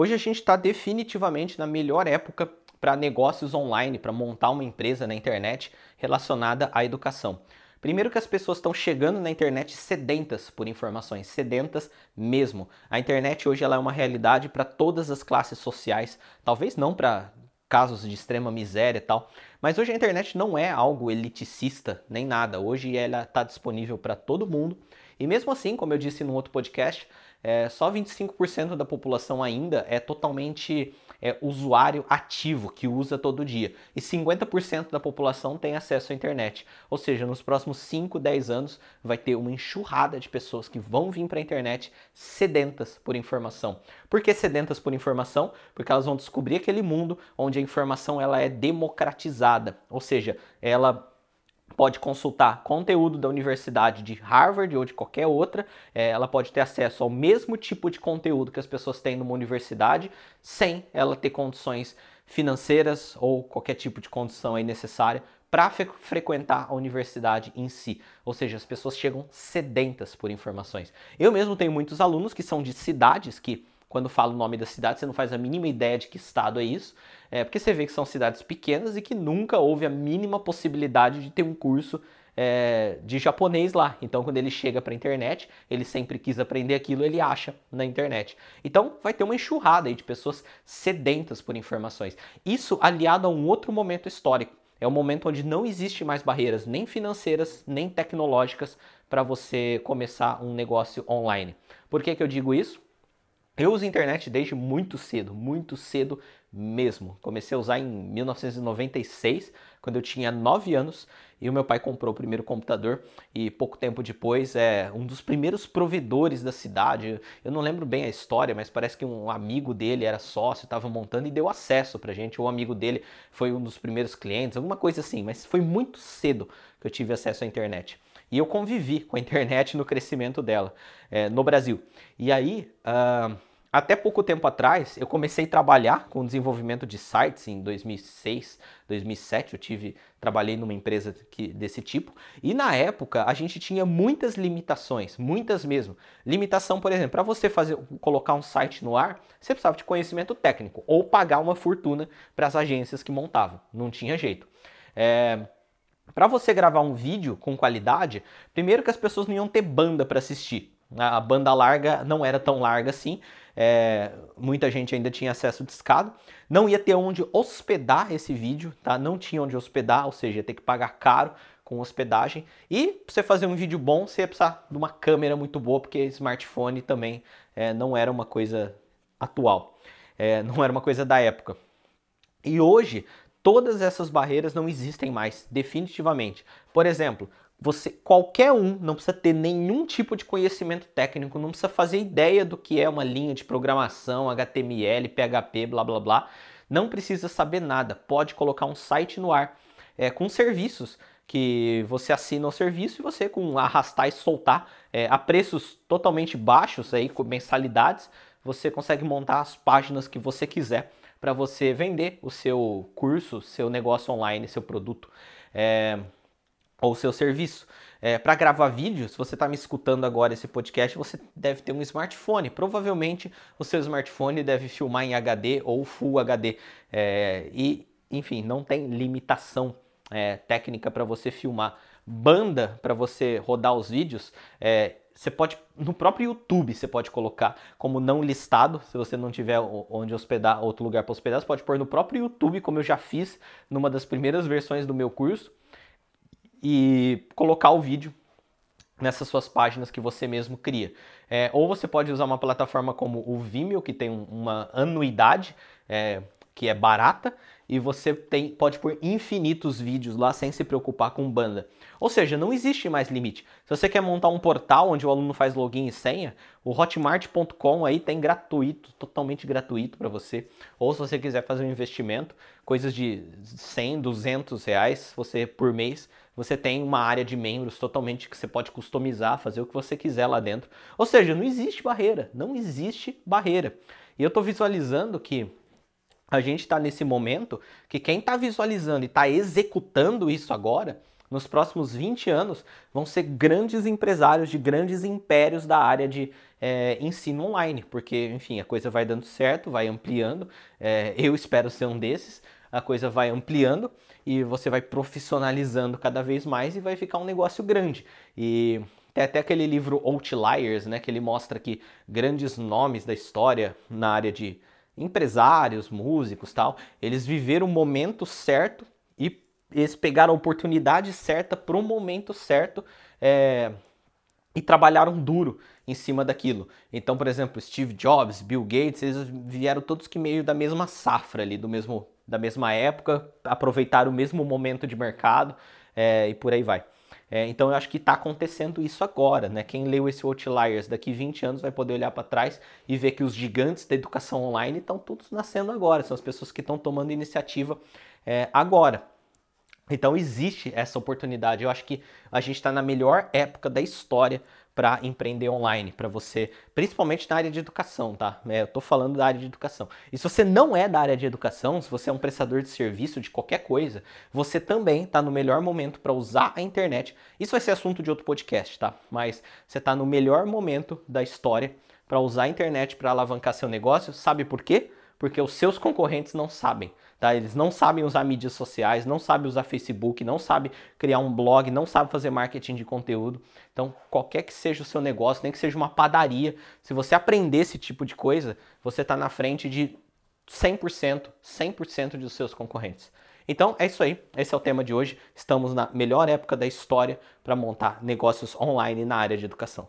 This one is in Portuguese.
Hoje a gente está definitivamente na melhor época para negócios online, para montar uma empresa na internet relacionada à educação. Primeiro que as pessoas estão chegando na internet sedentas por informações, sedentas mesmo. A internet hoje ela é uma realidade para todas as classes sociais, talvez não para casos de extrema miséria e tal, mas hoje a internet não é algo eliticista nem nada. Hoje ela está disponível para todo mundo. E mesmo assim, como eu disse no outro podcast, é, só 25% da população ainda é totalmente é, usuário ativo, que usa todo dia. E 50% da população tem acesso à internet. Ou seja, nos próximos 5, 10 anos vai ter uma enxurrada de pessoas que vão vir para a internet sedentas por informação. Por que sedentas por informação? Porque elas vão descobrir aquele mundo onde a informação ela é democratizada. Ou seja, ela pode consultar conteúdo da universidade de Harvard ou de qualquer outra, é, ela pode ter acesso ao mesmo tipo de conteúdo que as pessoas têm numa universidade, sem ela ter condições financeiras ou qualquer tipo de condição aí necessária para frequentar a universidade em si. Ou seja, as pessoas chegam sedentas por informações. Eu mesmo tenho muitos alunos que são de cidades que quando fala o nome da cidade, você não faz a mínima ideia de que estado é isso, é porque você vê que são cidades pequenas e que nunca houve a mínima possibilidade de ter um curso é, de japonês lá. Então, quando ele chega para a internet, ele sempre quis aprender aquilo, ele acha na internet. Então, vai ter uma enxurrada aí de pessoas sedentas por informações. Isso aliado a um outro momento histórico. É um momento onde não existe mais barreiras, nem financeiras, nem tecnológicas, para você começar um negócio online. Por que, que eu digo isso? Eu uso internet desde muito cedo, muito cedo mesmo. Comecei a usar em 1996, quando eu tinha 9 anos, e o meu pai comprou o primeiro computador e pouco tempo depois é um dos primeiros provedores da cidade. Eu não lembro bem a história, mas parece que um amigo dele era sócio, estava montando e deu acesso pra gente. O amigo dele foi um dos primeiros clientes, alguma coisa assim, mas foi muito cedo que eu tive acesso à internet. E eu convivi com a internet no crescimento dela é, no Brasil. E aí, uh, até pouco tempo atrás, eu comecei a trabalhar com desenvolvimento de sites em 2006, 2007. Eu tive, trabalhei numa empresa que, desse tipo. E na época, a gente tinha muitas limitações, muitas mesmo. Limitação, por exemplo, para você fazer, colocar um site no ar, você precisava de conhecimento técnico ou pagar uma fortuna para as agências que montavam. Não tinha jeito. É, para você gravar um vídeo com qualidade, primeiro que as pessoas não iam ter banda para assistir. A banda larga não era tão larga assim, é, muita gente ainda tinha acesso discado. Não ia ter onde hospedar esse vídeo, tá? Não tinha onde hospedar, ou seja, ia ter que pagar caro com hospedagem. E para você fazer um vídeo bom, você ia precisar de uma câmera muito boa, porque smartphone também é, não era uma coisa atual, é, não era uma coisa da época. E hoje todas essas barreiras não existem mais, definitivamente. Por exemplo, você qualquer um não precisa ter nenhum tipo de conhecimento técnico, não precisa fazer ideia do que é uma linha de programação, HTML, PHP, blá blá blá. Não precisa saber nada. Pode colocar um site no ar é, com serviços que você assina o serviço e você com arrastar e soltar é, a preços totalmente baixos aí com mensalidades, você consegue montar as páginas que você quiser para você vender o seu curso, seu negócio online, seu produto é, ou seu serviço. É, para gravar vídeo, se você está me escutando agora esse podcast, você deve ter um smartphone. Provavelmente o seu smartphone deve filmar em HD ou Full HD. É, e, enfim, não tem limitação é, técnica para você filmar. Banda para você rodar os vídeos, é, você pode, no próprio YouTube, você pode colocar como não listado, se você não tiver onde hospedar, outro lugar para hospedar, você pode pôr no próprio YouTube, como eu já fiz numa das primeiras versões do meu curso, e colocar o vídeo nessas suas páginas que você mesmo cria. É, ou você pode usar uma plataforma como o Vimeo, que tem uma anuidade, é, que é barata, e você tem, pode pôr infinitos vídeos lá sem se preocupar com banda. Ou seja, não existe mais limite. Se você quer montar um portal onde o aluno faz login e senha, o hotmart.com aí tem gratuito, totalmente gratuito para você. Ou se você quiser fazer um investimento, coisas de 100, 200 reais você por mês, você tem uma área de membros totalmente que você pode customizar, fazer o que você quiser lá dentro. Ou seja, não existe barreira, não existe barreira. E eu estou visualizando que a gente está nesse momento que quem está visualizando e está executando isso agora nos próximos 20 anos vão ser grandes empresários de grandes impérios da área de é, ensino online, porque, enfim, a coisa vai dando certo, vai ampliando. É, eu espero ser um desses. A coisa vai ampliando e você vai profissionalizando cada vez mais e vai ficar um negócio grande. E tem até aquele livro Outliers, né, que ele mostra que grandes nomes da história na área de empresários, músicos, tal, eles viveram o momento certo e eles pegaram a oportunidade certa para o momento certo é, e trabalharam duro em cima daquilo. Então, por exemplo, Steve Jobs, Bill Gates, eles vieram todos que meio da mesma safra ali, do mesmo, da mesma época, aproveitaram o mesmo momento de mercado é, e por aí vai. É, então eu acho que está acontecendo isso agora, né? Quem leu esse Outliers daqui 20 anos vai poder olhar para trás e ver que os gigantes da educação online estão todos nascendo agora, são as pessoas que estão tomando iniciativa é, agora. Então existe essa oportunidade. Eu acho que a gente está na melhor época da história para empreender online, para você, principalmente na área de educação, tá? É, eu estou falando da área de educação. E se você não é da área de educação, se você é um prestador de serviço de qualquer coisa, você também está no melhor momento para usar a internet. Isso vai ser assunto de outro podcast, tá? Mas você está no melhor momento da história para usar a internet para alavancar seu negócio. Sabe por quê? Porque os seus concorrentes não sabem. Tá? Eles não sabem usar mídias sociais, não sabem usar Facebook, não sabem criar um blog, não sabem fazer marketing de conteúdo. Então, qualquer que seja o seu negócio, nem que seja uma padaria, se você aprender esse tipo de coisa, você está na frente de 100%, 100% dos seus concorrentes. Então é isso aí, esse é o tema de hoje. Estamos na melhor época da história para montar negócios online na área de educação.